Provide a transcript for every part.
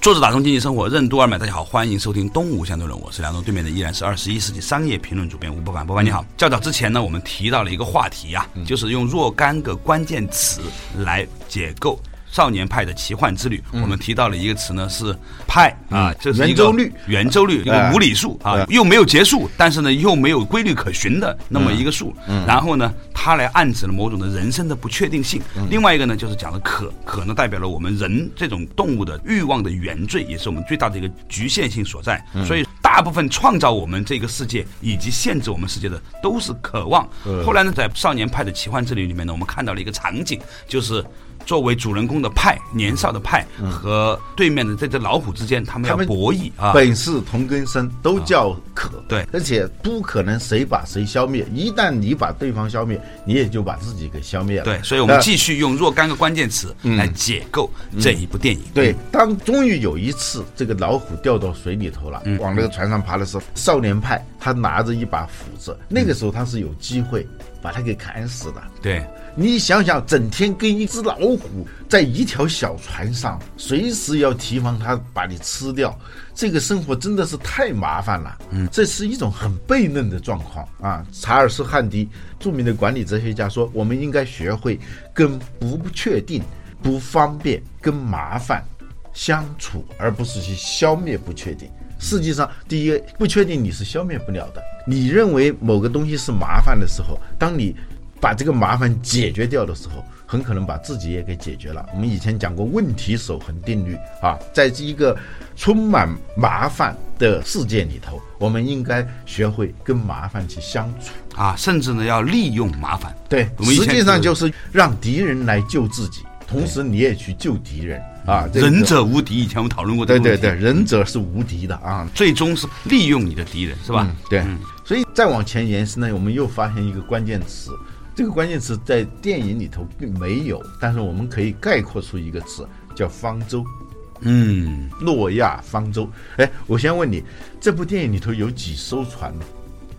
坐着打通经济生活任督二脉，大家好，欢迎收听东吴相对论，我是梁东，对面的依然是二十一世纪商业评论主编吴伯凡。伯凡你好，较早之前呢，我们提到了一个话题啊，就是用若干个关键词来解构。少年派的奇幻之旅，我们提到了一个词呢，是派啊，这是一个圆周率，圆周率一个无理数啊，又没有结束，但是呢又没有规律可循的那么一个数。然后呢，它来暗指了某种的人生的不确定性。另外一个呢，就是讲的可，可呢代表了我们人这种动物的欲望的原罪，也是我们最大的一个局限性所在。所以，大部分创造我们这个世界以及限制我们世界的都是渴望。后来呢，在少年派的奇幻之旅里面呢，我们看到了一个场景，就是。作为主人公的派，年少的派和对面的这只老虎之间，他们要博弈啊。本是同根生，都叫可。对，而且不可能谁把谁消灭。一旦你把对方消灭，你也就把自己给消灭了。对，所以我们继续用若干个关键词来解构这一部电影。对，当终于有一次这个老虎掉到水里头了，往那个船上爬的时候，少年派他拿着一把斧子，那个时候他是有机会把他给砍死的。对。你想想，整天跟一只老虎在一条小船上，随时要提防它把你吃掉，这个生活真的是太麻烦了。嗯，这是一种很悖论的状况啊。查尔斯·汉迪，著名的管理哲学家说，我们应该学会跟不确定、不方便、跟麻烦相处，而不是去消灭不确定。实际上，第一，不确定你是消灭不了的。你认为某个东西是麻烦的时候，当你把这个麻烦解决掉的时候，很可能把自己也给解决了。我们以前讲过问题守恒定律啊，在这一个充满麻烦的世界里头，我们应该学会跟麻烦去相处啊，甚至呢要利用麻烦。对，实际上就是让敌人来救自己，同时你也去救敌人啊。仁者无敌，以前我们讨论过这个对对对，仁者是无敌的啊，最终是利用你的敌人，是吧？对，所以再往前延伸呢，我们又发现一个关键词。这个关键词在电影里头并没有，但是我们可以概括出一个词，叫方舟。嗯，诺亚方舟。哎，我先问你，这部电影里头有几艘船呢？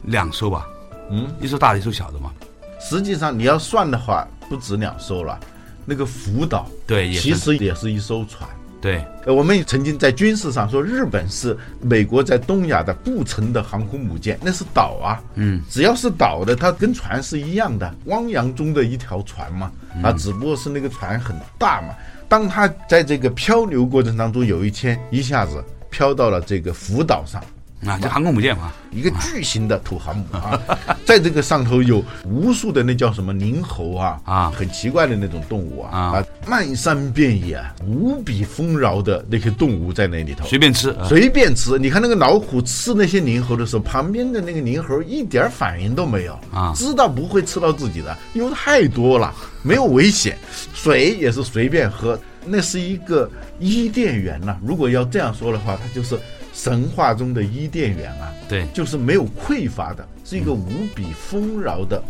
两艘吧。嗯，一艘大的，一艘小的嘛？实际上你要算的话，不止两艘了。那个福岛，对，其实也是一艘船。对，呃，我们曾经在军事上说，日本是美国在东亚的不成的航空母舰，那是岛啊，嗯，只要是岛的，它跟船是一样的，汪洋中的一条船嘛，啊，只不过是那个船很大嘛。当它在这个漂流过程当中，有一天一下子飘到了这个福岛上。啊，这航空母舰嘛，一个巨型的土航母啊，在这个上头有无数的那叫什么灵猴啊啊，很奇怪的那种动物啊啊，漫山遍野无比丰饶的那些动物在那里头，随便吃，随便吃。你看那个老虎吃那些灵猴的时候，旁边的那个灵猴一点反应都没有啊，知道不会吃到自己的，因为太多了，没有危险。水也是随便喝，那是一个伊甸园呐。如果要这样说的话，它就是。神话中的伊甸园啊，对，就是没有匮乏的，是一个无比丰饶的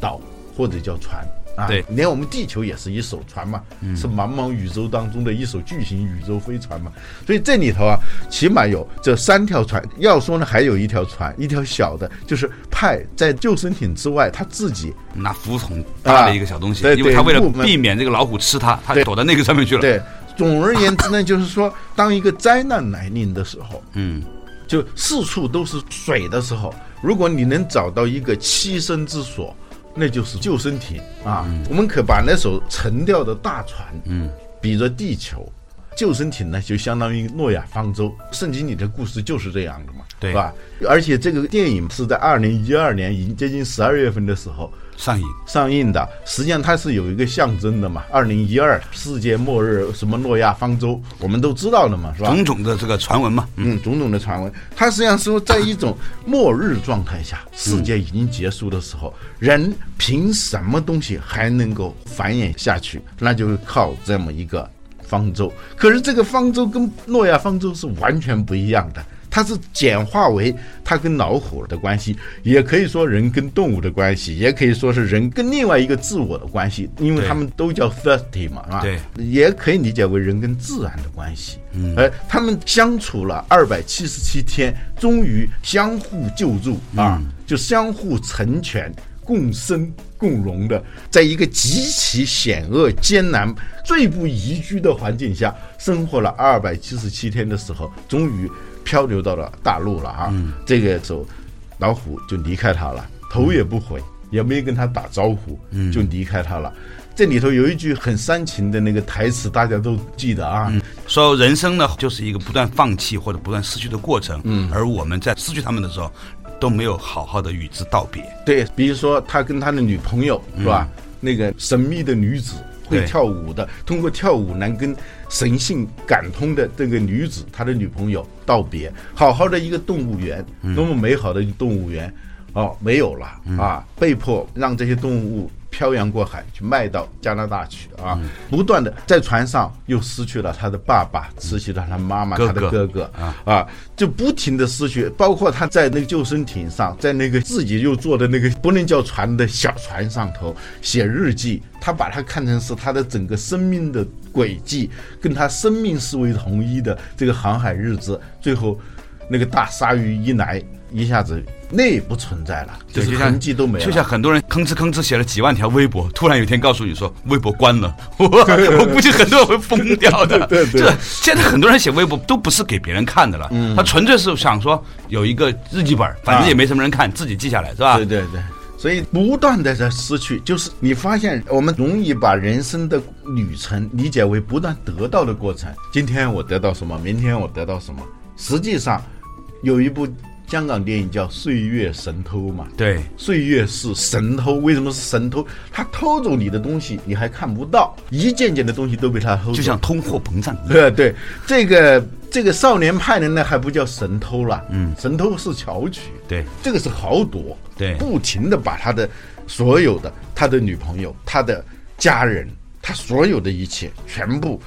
岛或者叫船啊。对，连我们地球也是一艘船嘛，是茫茫宇宙当中的一艘巨型宇宙飞船嘛。所以这里头啊，起码有这三条船。要说呢，还有一条船，一条小的，就是派在救生艇之外，他自己拿浮筒搭了一个小东西，因为他为了避免这个老虎吃他，他躲到那个上面去了。对。总而言之呢，就是说，当一个灾难来临的时候，嗯，就四处都是水的时候，如果你能找到一个栖身之所，那就是救生艇啊。我们可把那艘沉掉的大船，嗯，比作地球，救生艇呢，就相当于诺亚方舟。圣经里的故事就是这样的嘛，对是吧？而且这个电影是在二零一二年，已经接近十二月份的时候上映。上映的。实际上它是有一个象征的嘛，二零一二世界末日，什么诺亚方舟，我们都知道的嘛，是吧？种种的这个传闻嘛，嗯，种种的传闻，它实际上说，在一种末日状态下，世界已经结束的时候，人凭什么东西还能够繁衍下去？那就是靠这么一个方舟。可是这个方舟跟诺亚方舟是完全不一样的。它是简化为它跟老虎的关系，也可以说人跟动物的关系，也可以说是人跟另外一个自我的关系，因为他们都叫 thirsty 嘛，是吧？对，也可以理解为人跟自然的关系。嗯，而他们相处了二百七十七天，终于相互救助啊，就相互成全。共生共荣的，在一个极其险恶、艰难、最不宜居的环境下生活了二百七十七天的时候，终于漂流到了大陆了啊！这个时候，老虎就离开他了，头也不回，也没跟他打招呼，就离开他了。这里头有一句很煽情的那个台词，大家都记得啊。说人生呢就是一个不断放弃或者不断失去的过程，嗯，而我们在失去他们的时候，都没有好好的与之道别。对，比如说他跟他的女朋友是吧？那个神秘的女子会跳舞的，通过跳舞能跟神性感通的这个女子，他的女朋友道别。好好的一个动物园，多么美好的一个动物园，哦，没有了啊，被迫让这些动物。漂洋过海去卖到加拿大去啊！不断的在船上又失去了他的爸爸，失去了他妈妈，哥他的哥哥啊啊，就不停的失去，包括他在那个救生艇上，在那个自己又坐的那个不能叫船的小船上头写日记，他把它看成是他的整个生命的轨迹，跟他生命视为统一的这个航海日子，最后那个大鲨鱼一来，一下子那也不存在了，就是痕迹都没了，就像很多人吭哧吭哧写了几万条微博，突然有一天告诉你说微博关了，我我估计很多人会疯掉的。对对现在很多人写微博都不是给别人看的了，他纯粹是想说有一个日记本，反正也没什么人看，自己记下来是吧？对对对，所以不断的在失去，就是你发现我们容易把人生的旅程理解为不断得到的过程。今天我得到什么，明天我得到什么，实际上有一部香港电影叫《岁月神偷》嘛。对岁月是神偷，为什么是神偷？他偷走你的东西，你还看不到，一件件的东西都被他偷走。就像通货膨胀一样。对 对，这个这个少年派的那还不叫神偷了，嗯，神偷是巧取，对这个是豪夺，对不停的把他的所有的他的女朋友、他的家人、他所有的一切全部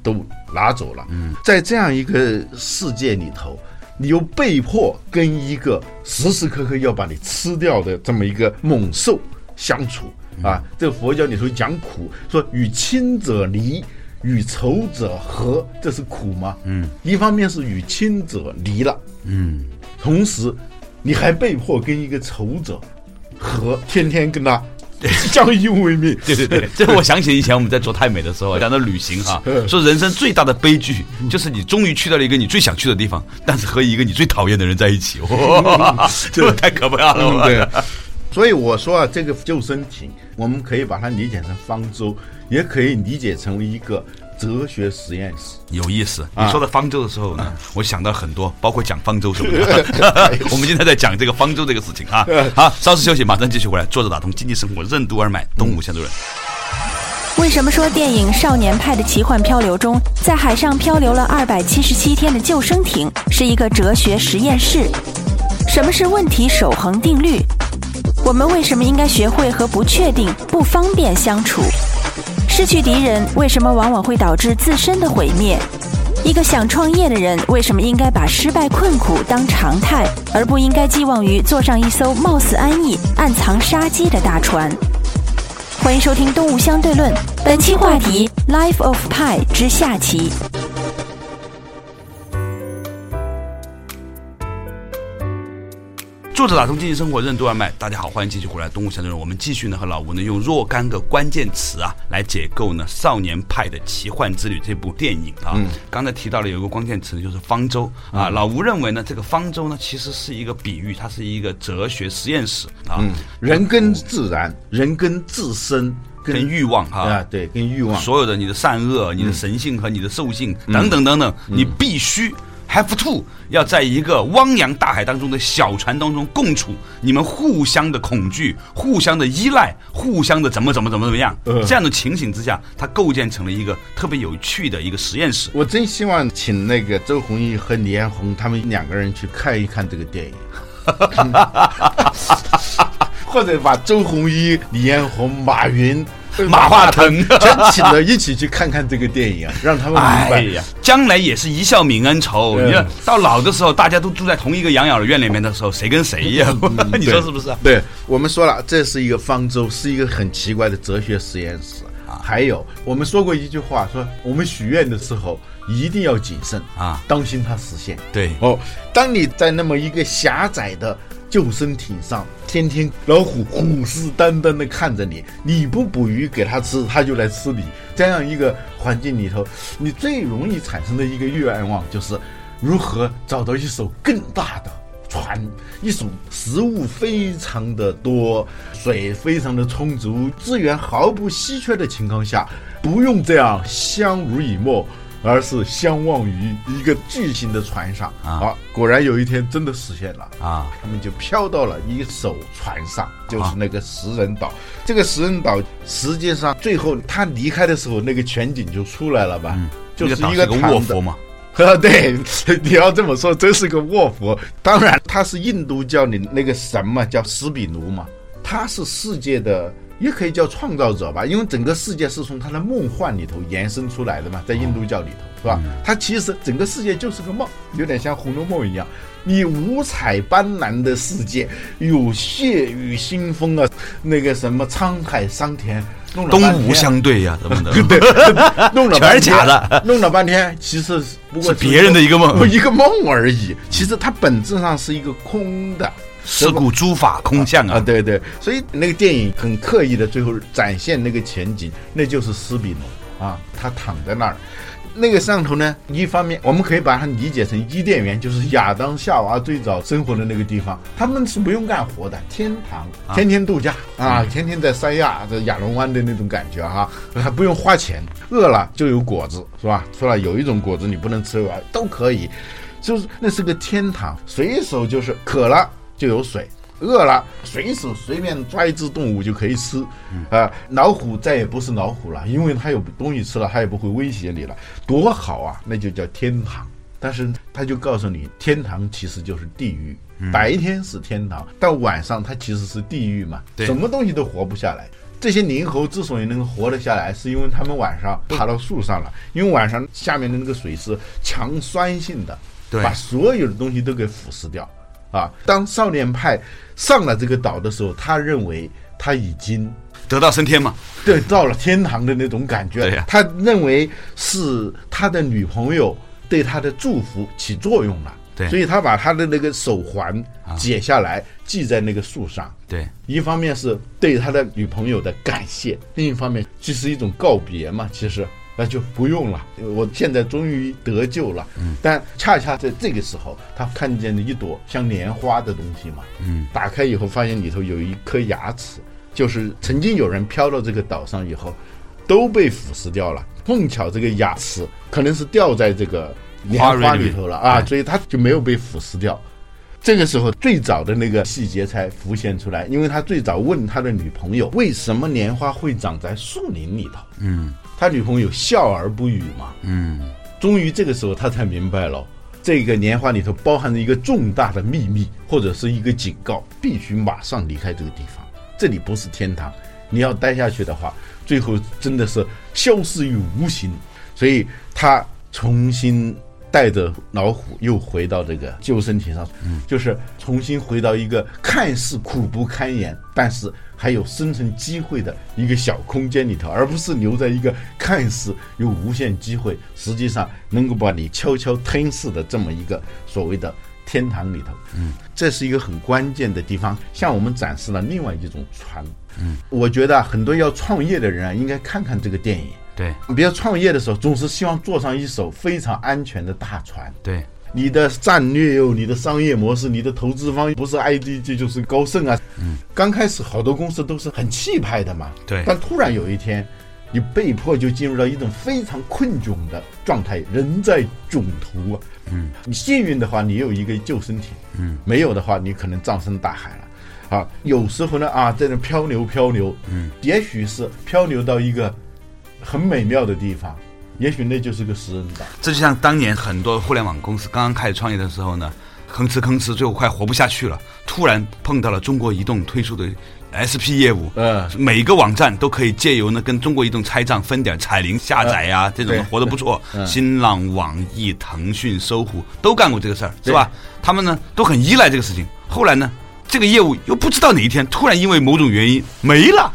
都拿走了。嗯，在这样一个世界里头，你又被迫跟一个时时刻刻要把你吃掉的这么一个猛兽相处啊。这个佛教里头讲苦，说与亲者离。与仇者和，这是苦吗？嗯，一方面是与亲者离了，嗯，同时你还被迫跟一个仇者和，天天跟他 相依为命。对对对，这我想起以前我们在做太美的时候讲到旅行哈，说人生最大的悲剧就是你终于去到了一个你最想去的地方，但是和一个你最讨厌的人在一起，哇，这太可怕了。嗯，对。所以我说啊，这个救生艇，我们可以把它理解成方舟，也可以理解成为一个哲学实验室。有意思，你说到方舟的时候呢，我想到很多，包括讲方舟什么的。我们今天在讲这个方舟这个事情啊。好，稍事休息，马上继续回来。坐着打通经济生活任督二脉，东吴相对论。为什么说电影《少年派的奇幻漂流》中，在海上漂流了二百七十七天的救生艇是一个哲学实验室？什么是问题守恒定律？我们为什么应该学会和不确定、不方便相处？失去敌人为什么往往会导致自身的毁灭？一个想创业的人为什么应该把失败困苦当常态，而不应该寄望于坐上一艘貌似安逸、暗藏杀机的大船？欢迎收听《动物相对论》，本期话题《Life of Pi》之下棋。作者打通经济生活任督二脉，大家好，欢迎继续回来东吴相对论。我们继续呢和老吴呢用若干个关键词啊来解构呢《少年派的奇幻之旅》这部电影啊。刚才提到了有一个关键词就是方舟啊。老吴认为呢这个方舟呢其实是一个比喻，它是一个哲学实验室啊。人跟自然，人跟自身跟欲望哈，啊，对，跟欲望，所有的你的善恶、你的神性和你的兽性等等等等，你必须 have to 要在一个汪洋大海当中的小船当中共处，你们互相的恐惧、互相的依赖、互相的怎么怎么怎么怎么样，呃这样的情形之下，它构建成了一个特别有趣的一个实验室。我真希望请那个周鸿祎和李彦宏他们两个人去看一看这个电影，或者把周鸿祎、李彦宏、马云、马化腾全请了一起去看看这个电影，让他们明白。哎呀，将来也是一笑泯恩仇。嗯你看到老的时候，大家都住在同一个养老院里面的时候，谁跟谁呀？你说是不是啊？对我们说了，这是一个方舟，是一个很奇怪的哲学实验室。还有，我们说过一句话，说我们许愿的时候一定要谨慎啊，当心它实现。对，哦，当你在那么一个狭窄的救生艇上，天天老虎虎视眈眈的看着你，你不捕鱼给它吃，它就来吃你。这样一个环境里头，你最容易产生的一个愿望就是如何找到一艘更大的。船，一艘食物非常的多，水非常的充足，资源毫不稀缺的情况下，不用这样相濡以沫，而是相望于一个巨型的船上啊好，果然有一天真的实现了啊！他们就飘到了一艘船上，就是那个食人岛。这个食人岛实际上最后他离开的时候，那个全景就出来了吧？就是一个卧佛嘛，啊，对，你要这么说，真是个卧佛。当然，他是印度教里那个神嘛，叫斯比奴嘛，他是世界的，也可以叫创造者吧，因为整个世界是从他的梦幻里头延伸出来的嘛，在印度教里头，是吧？他其实整个世界就是个梦，有点像《红楼梦》一样。你五彩斑斓的世界，有血雨腥风啊，那个什么沧海桑田，弄了东吴相对呀，怎么的？弄了全是假的，弄了半天，其实不过是别人的一个梦一个梦而已。其实它本质上是一个空的是故诸法空相啊，啊！对对。所以那个电影很刻意的最后展现那个前景，那就是斯比诺啊，他躺在那儿。那个上头呢，一方面我们可以把它理解成伊甸园，就是亚当夏娃最早生活的那个地方，他们是不用干活的，天堂，天天度假啊，天天在三亚在亚龙湾的那种感觉哈、还不用花钱，饿了就有果子是吧？说了有一种果子你不能吃完都可以，就是那是个天堂，随手就是渴了就有水。饿了，随手随便抓一只动物就可以吃，啊，老虎再也不是老虎了，因为它有东西吃了，它也不会威胁你了，多好啊！那就叫天堂。但是他就告诉你，天堂其实就是地狱，白天是天堂，到晚上它其实是地狱嘛，对什么东西都活不下来。这些灵猴之所以能够活得下来，是因为他们晚上爬到树上了，因为晚上下面的那个水是强酸性的，对把所有的东西都给腐蚀掉。啊，当少年派上了这个岛的时候，他认为他已经得道升天嘛，对到了天堂的那种感觉。对呀他认为是他的女朋友对他的祝福起作用了。对所以他把他的那个手环解下来，系在那个树上。对，一方面是对他的女朋友的感谢，另一方面就是一种告别嘛。其实那就不用了，我现在终于得救了。嗯，但恰恰在这个时候，他看见了一朵像莲花的东西嘛。嗯，打开以后发现里头有一颗牙齿，就是曾经有人飘到这个岛上以后，都被腐蚀掉了。碰巧这个牙齿可能是掉在这个莲花里头了啊，所以它就没有被腐蚀掉。这个时候，最早的那个细节才浮现出来，因为他最早问他的女朋友为什么莲花会长在树林里头，嗯他女朋友笑而不语嘛。嗯，终于这个时候他才明白了，这个莲花里头包含着一个重大的秘密，或者是一个警告，必须马上离开这个地方。这里不是天堂，你要待下去的话，最后真的是消失于无形。所以他重新带着老虎又回到这个救生艇上，嗯就是重新回到一个看似苦不堪言，但是还有生存机会的一个小空间里头，而不是留在一个看似有无限机会，实际上能够把你悄悄吞噬的这么一个所谓的天堂里头。嗯，这是一个很关键的地方，向我们展示了另外一种船。嗯，我觉得啊很多要创业的人啊，应该看看这个电影。对比如创业的时候，总是希望坐上一艘非常安全的大船。对，你的战略哟，你的商业模式，你的投资方不是 IDG 就是高盛啊。嗯，刚开始好多公司都是很气派的嘛，对。但突然有一天，你被迫就进入到一种非常困窘的状态，人在囧途啊。嗯，你幸运的话，你有一个救生艇；嗯，没有的话，你可能葬身大海了。啊，有时候呢啊，在那漂流漂流，嗯，也许是漂流到一个很美妙的地方，也许那就是个食人岛。这就像当年很多互联网公司刚刚开始创业的时候呢，吭哧吭哧，最后快活不下去了，突然碰到了中国移动推出的 SP 业务，嗯每个网站都可以借由呢跟中国移动拆账分点彩铃下载呀、这种对活得不错。嗯新浪、网易、腾讯、搜狐都干过这个事儿，是吧？他们呢都很依赖这个事情。后来呢，这个业务又不知道哪一天突然因为某种原因没了。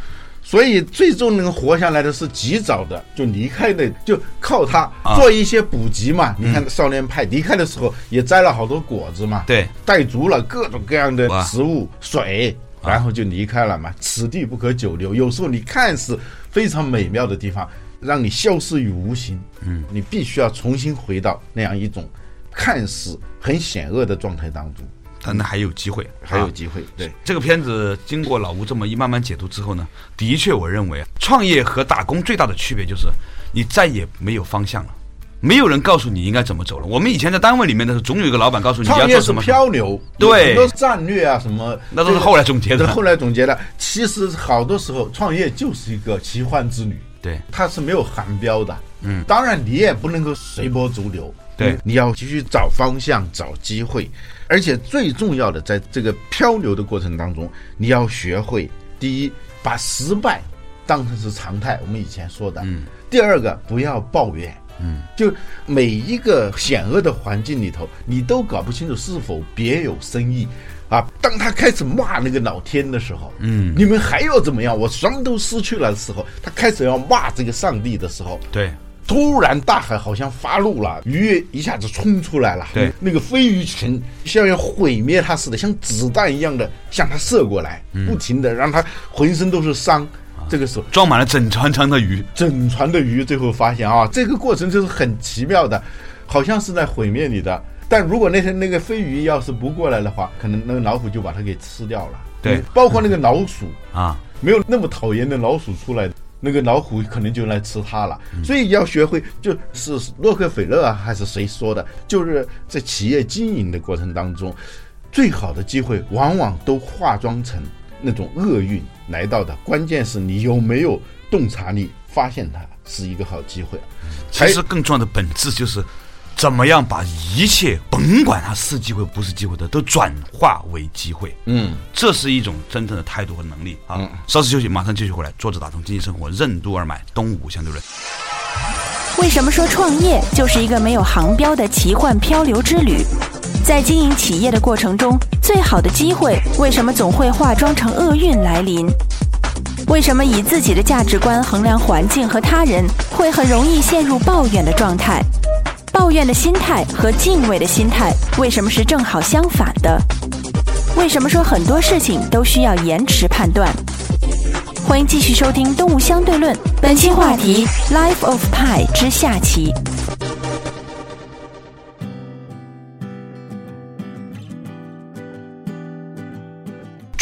所以最终能活下来的是及早的就离开的，就靠它啊做一些补给嘛。你看少年派离开的时候也摘了好多果子嘛，对，带足了各种各样的食物、水，然后就离开了嘛。此地不可久留。有时候你看似非常美妙的地方，让你消失于无形。嗯，你必须要重新回到那样一种看似很险恶的状态当中，但那还有机会，啊还有机会。对，这个片子经过老吴这么一慢慢解读之后呢，的确，我认为啊，创业和打工最大的区别就是，你再也没有方向了，没有人告诉你应该怎么走了。我们以前在单位里面的时候，总有一个老板告诉你要创业是做什么，漂流，对很多战略啊什么，那都是后来总结的后来总结的。其实好多时候创业就是一个奇幻之旅，对，它是没有航标的。嗯，当然你也不能够随波逐流，对嗯你要继续找方向、找机会，而且最重要的，在这个漂流的过程当中，你要学会第一，把失败当成是常态，我们以前说的。嗯。第二个，不要抱怨。嗯，就每一个险恶的环境里头，你都搞不清楚是否别有深意。啊！当他开始骂那个老天的时候，嗯，你们还要怎么样？我什么都失去了的时候，他开始要骂这个上帝的时候，对，突然大海好像发怒了，鱼一下子冲出来了，对那个飞鱼群像要毁灭它似的，像子弹一样的向它射过来，不停的让它浑身都是伤。这个时候，装满了整船船的鱼，整船的鱼最后发现啊，这个过程就是很奇妙的，好像是在毁灭你的。但如果那天那个飞鱼要是不过来的话，可能那个老虎就把它给吃掉了。对嗯包括那个老鼠，啊，没有那么讨厌的老鼠出来，那个老虎可能就来吃它了。所以要学会，就是洛克菲勒啊，还是谁说的，就是在企业经营的过程当中，最好的机会往往都化妆成那种厄运来到的。关键是你有没有洞察力，发现它是一个好机会。其实更重要的本质就是，怎么样把一切甭管它是机会不是机会的，都转化为机会。嗯，这是一种真正的态度和能力啊！稍事休息，马上继续回来。坐着打通经济生活，任督二脉，东吴相对论。为什么说创业就是一个没有航标的奇幻漂流之旅？在经营企业的过程中，最好的机会为什么总会化妆成厄运来临？为什么以自己的价值观衡量环境和他人，会很容易陷入抱怨的状态？抱怨的心态和敬畏的心态为什么是正好相反的？为什么说很多事情都需要延迟判断？欢迎继续收听《动物相对论》，本期话题《Life of Pi》之下棋。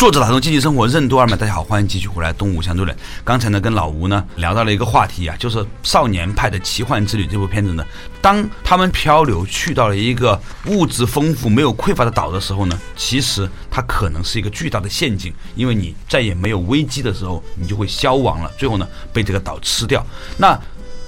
作者打通经济生活任督二脉，大家好，欢迎继续回来东吴相对论。刚才呢跟老吴呢聊到了一个话题啊，就是《少年派的奇幻之旅》这部片子呢，当他们漂流去到了一个物质丰富、没有匮乏的岛的时候呢，其实它可能是一个巨大的陷阱，因为你再也没有危机的时候，你就会消亡了，最后呢被这个岛吃掉。那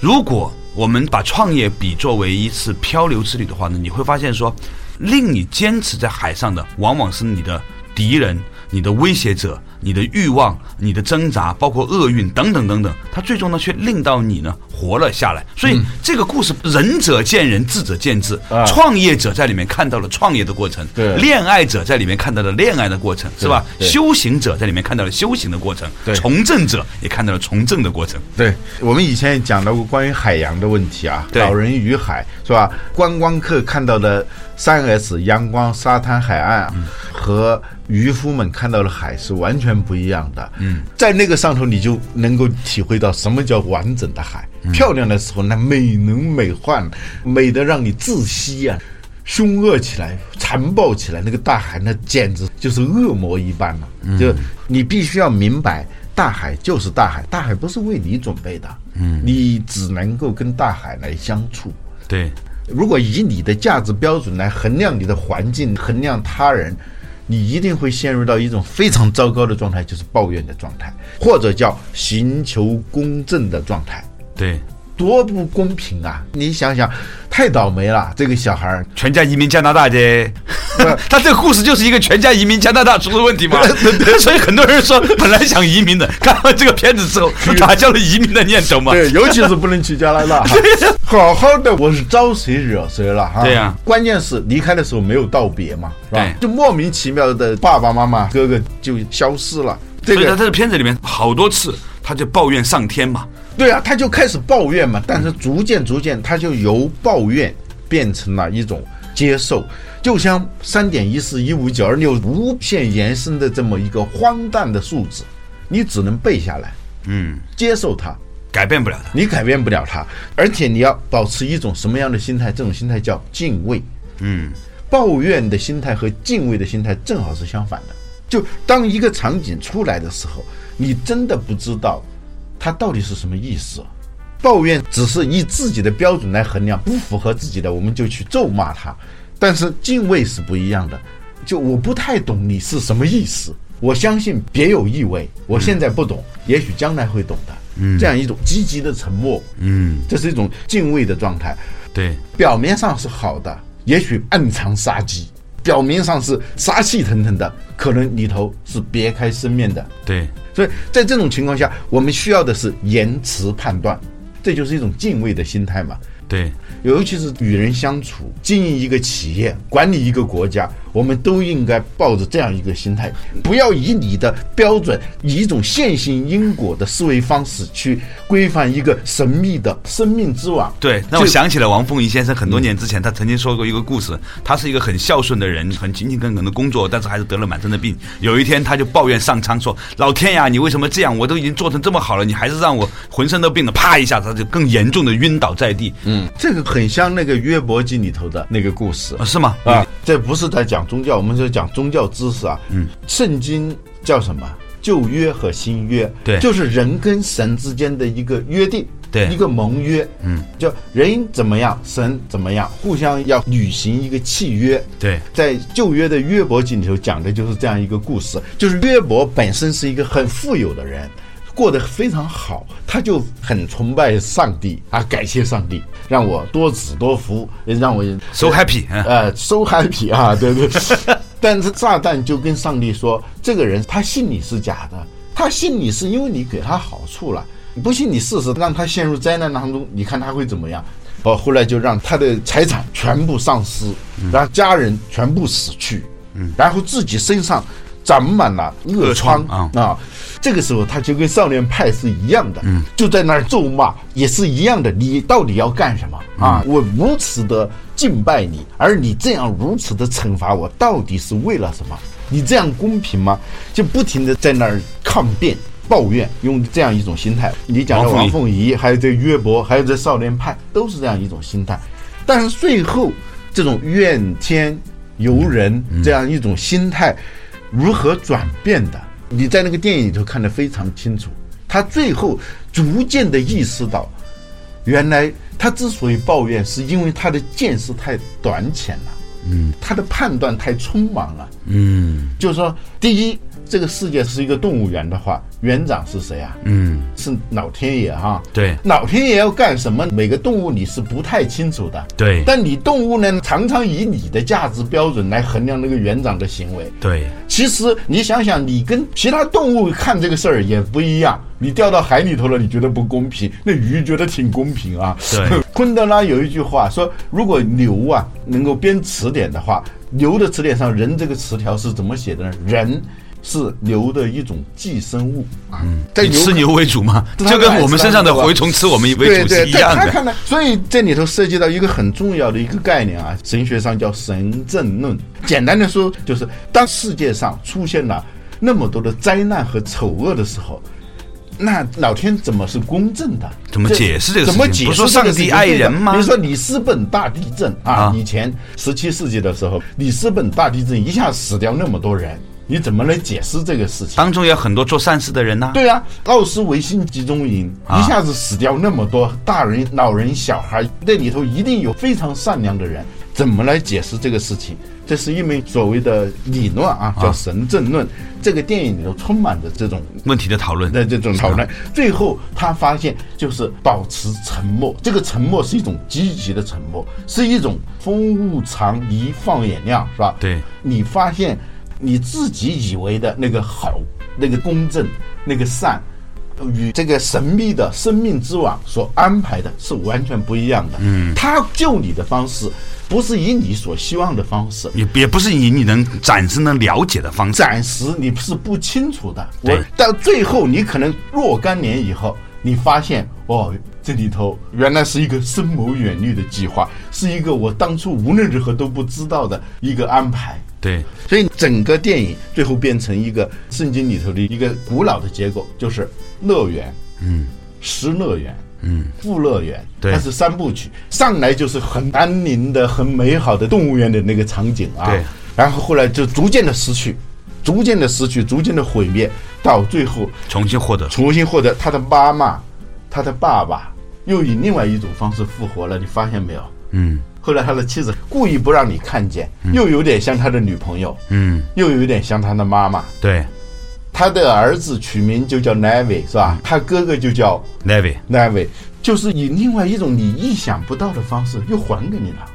如果我们把创业比作为一次漂流之旅的话呢，你会发现说，令你坚持在海上的，往往是你的敌人、你的威胁者、你的欲望、你的挣扎，包括厄运等等等等，它最终呢却令到你呢活了下来。所以这个故事，仁者见仁，智者见智。啊创业者在里面看到了创业的过程，对恋爱者在里面看到了恋爱的过程，是吧？修行者在里面看到了修行的过程，对从政者也看到了从政的过程。对，我们以前也讲到过关于海洋的问题啊，对老人与海是吧？观光客看到的三 S 阳光、沙滩、海岸啊，和渔夫们看到的海是完全不一样的。嗯，在那个上头，你就能够体会到什么叫完整的海。漂亮的时候，那美轮美奂，美得让你窒息啊。凶恶起来、残暴起来，那个大海那简直就是恶魔一般了。就你必须要明白，大海就是大海，大海不是为你准备的。嗯，你只能够跟大海来相处。对，如果以你的价值标准来衡量你的环境、衡量他人，你一定会陷入到一种非常糟糕的状态，就是抱怨的状态，或者叫寻求公正的状态。对，多不公平啊！你想想，太倒霉了，这个小孩儿。全家移民加拿大的，他这个故事就是一个全家移民加拿大出了问题嘛。所以很多人说，本来想移民的，看完这个片子之后，打消了移民的念头嘛。对，尤其是不能去加拿大。哈好好的，我是招谁惹谁了哈？对呀关键是离开的时候没有道别嘛，是吧？就莫名其妙的爸爸妈妈、哥哥就消失了。这个所以在这个片子里面，好多次他就抱怨上天嘛。对啊，他就开始抱怨嘛，但是逐渐逐渐，他就由抱怨变成了一种接受，就像三点一四一五九二六无限延伸的这么一个荒诞的数字，你只能背下来，嗯，接受它，改变不了它。你改变不了它，而且你要保持一种什么样的心态？这种心态叫敬畏。嗯，抱怨的心态和敬畏的心态正好是相反的。就当一个场景出来的时候，你真的不知道它到底是什么意思。抱怨只是以自己的标准来衡量，不符合自己的我们就去咒骂他。但是敬畏是不一样的，就我不太懂你是什么意思，我相信别有意味，我现在不懂，也许将来会懂的。嗯，这样一种积极的沉默，嗯，这是一种敬畏的状态。对，表面上是好的，也许暗藏杀机；表面上是杀气腾腾的，可能里头是别开生面的。对，所以在这种情况下，我们需要的是延迟判断，这就是一种敬畏的心态嘛。对，尤其是与人相处、经营一个企业、管理一个国家，我们都应该抱着这样一个心态，不要以你的标准，以一种线性因果的思维方式去规范一个神秘的生命之网。对，让我想起了王凤仪先生很多年之前，他曾经说过一个故事。他是一个很孝顺的人，很勤勤恳恳的工作，但是还是得了满身的病。有一天，他就抱怨上苍说：“老天呀，你为什么这样？我都已经做成这么好了，你还是让我浑身都病了。”啪一下，他就更严重的晕倒在地。嗯，这个很像那个约伯记里头的那个故事啊是吗？啊，这不是在讲宗教，我们是讲宗教知识啊。嗯，圣经叫什么？旧约和新约，对就是人跟神之间的一个约定，对一个盟约。嗯，就人怎么样，神怎么样，互相要履行一个契约。对，在旧约的约伯记里头讲的就是这样一个故事，就是约伯本身是一个很富有的人，过得非常好，他就很崇拜上帝啊，感谢上帝让我多子多福，让我 so happy 啊呃，so happy 啊，对对。但是炸弹就跟上帝说，这个人他信你是假的，他信你是因为你给他好处了，你不信你试试，让他陷入灾难当中，你看他会怎么样？哦，后来就让他的财产全部丧失，然后家人全部死去，然后自己身上长满了恶疮恶疮啊。这个时候他就跟少年派是一样的，就在那儿咒骂，也是一样的。你到底要干什么啊？我如此的敬拜你，而你这样如此的惩罚我，到底是为了什么？你这样公平吗？就不停的在那儿抗辩。抱怨，用这样一种心态。你讲的王凤仪王凤仪，还有这约伯，还有这少年派，都是这样一种心态。但是最后，这种怨天尤人这样一种心态如何转变的？你在那个电影里头看得非常清楚。他最后逐渐的意识到，原来他之所以抱怨，是因为他的见识太短浅了，嗯，他的判断太匆忙了，嗯就是说，第一，这个世界是一个动物园的话，园长是谁啊？嗯，是老天爷哈。对老天爷要干什么？每个动物你是不太清楚的。对但你动物呢，常常以你的价值标准来衡量那个园长的行为。对其实你想想，你跟其他动物看这个事儿也不一样。你掉到海里头了，你觉得不公平，那鱼觉得挺公平啊。对 昆德拉有一句话说，如果牛啊能够编词典的话，牛的词典上“人”这个词条是怎么写的呢？人是牛的一种寄生物。啊，在以吃牛为主嘛，就跟我们身上的蛔虫吃我们为主是一样的。所以这里头涉及到一个很重要的一个概念啊，神学上叫神正论。简单的说，就是当世界上出现了那么多的灾难和丑恶的时候，那老天怎么是公正的？怎么解释这个事情？怎么解释上帝爱人吗？比如说里斯本大地震啊啊，以前十七世纪的时候，里斯本大地震一下死掉那么多人，你怎么来解释这个事情？当中有很多做善事的人呐、对啊，奥斯维辛集中营啊一下子死掉那么多大人、老人、小孩，那里头一定有非常善良的人，怎么来解释这个事情？这是一门所谓的理论啊，叫神证论。这个电影里头充满着这种问题的讨论。的这种讨论，最后他发现就是保持沉默，这个沉默是一种积极的沉默，是一种风物长宜放眼量，是吧？对，你发现你自己以为的那个好、那个公正、那个善。与这个神秘的生命之网所安排的是完全不一样的。嗯，他救你的方式不是以你所希望的方式，也也不是以你能暂时能了解的方式。暂时你是不清楚的。对我到最后，你可能若干年以后，你发现哦，这里头原来是一个深谋远虑的计划，是一个我当初无论如何都不知道的一个安排。对，所以整个电影最后变成一个圣经里头的一个古老的结构，就是乐园，嗯，失乐园，嗯，富乐园，对。它是三部曲，上来就是很安宁的、很美好的动物园的那个场景啊，对，然后后来就逐渐的失去，逐渐的失去，逐渐的毁灭，到最后重新获得。重新获得他的妈妈、他的爸爸，又以另外一种方式复活了，你发现没有？嗯后来他的妻子故意不让你看见，又有点像他的女朋友，嗯，又有点像他的妈妈。对。他的儿子取名就叫 Navy 是吧？他哥哥就叫 Navy，Navy 就是以另外一种你意想不到的方式又还给你了，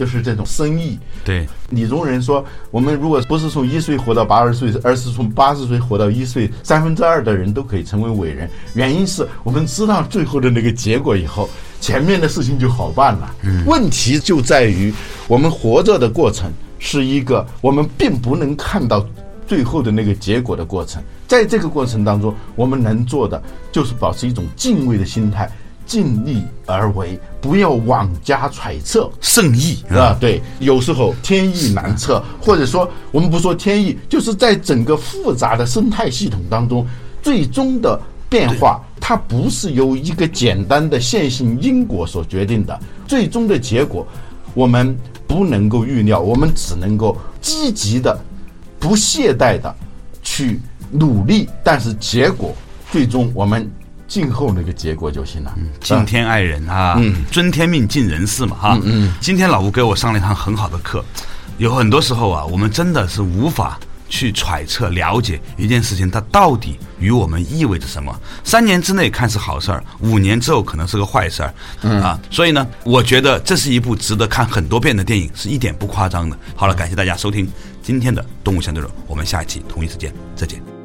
就是这种生意。对李宗仁说：“我们如果不是从一岁活到八十岁，而是从八十岁活到一岁，三分之二的人都可以成为伟人。原因是我们知道最后的那个结果以后，前面的事情就好办了。问题就在于我们活着的过程是一个我们并不能看到最后的那个结果的过程。在这个过程当中，我们能做的就是保持一种敬畏的心态。”尽力而为，不要妄加揣测，圣意啊，对，有时候天意难测，或者说我们不说天意，就是在整个复杂的生态系统当中，最终的变化，它不是由一个简单的线性因果所决定的，最终的结果我们不能够预料，我们只能够积极的、不懈怠的去努力，但是结果最终我们静候那个结果就行了。敬天爱人啊，嗯尊天命尽人事嘛哈。嗯，今天老吴给我上了一堂很好的课，有很多时候啊，我们真的是无法。去揣测了解一件事情，它到底与我们意味着什么？三年之内看是好事儿，五年之后可能是个坏事儿，啊，所以呢，我觉得这是一部值得看很多遍的电影，是一点不夸张的。好了，感谢大家收听今天的《动物相对论》，我们下一期同一时间再见。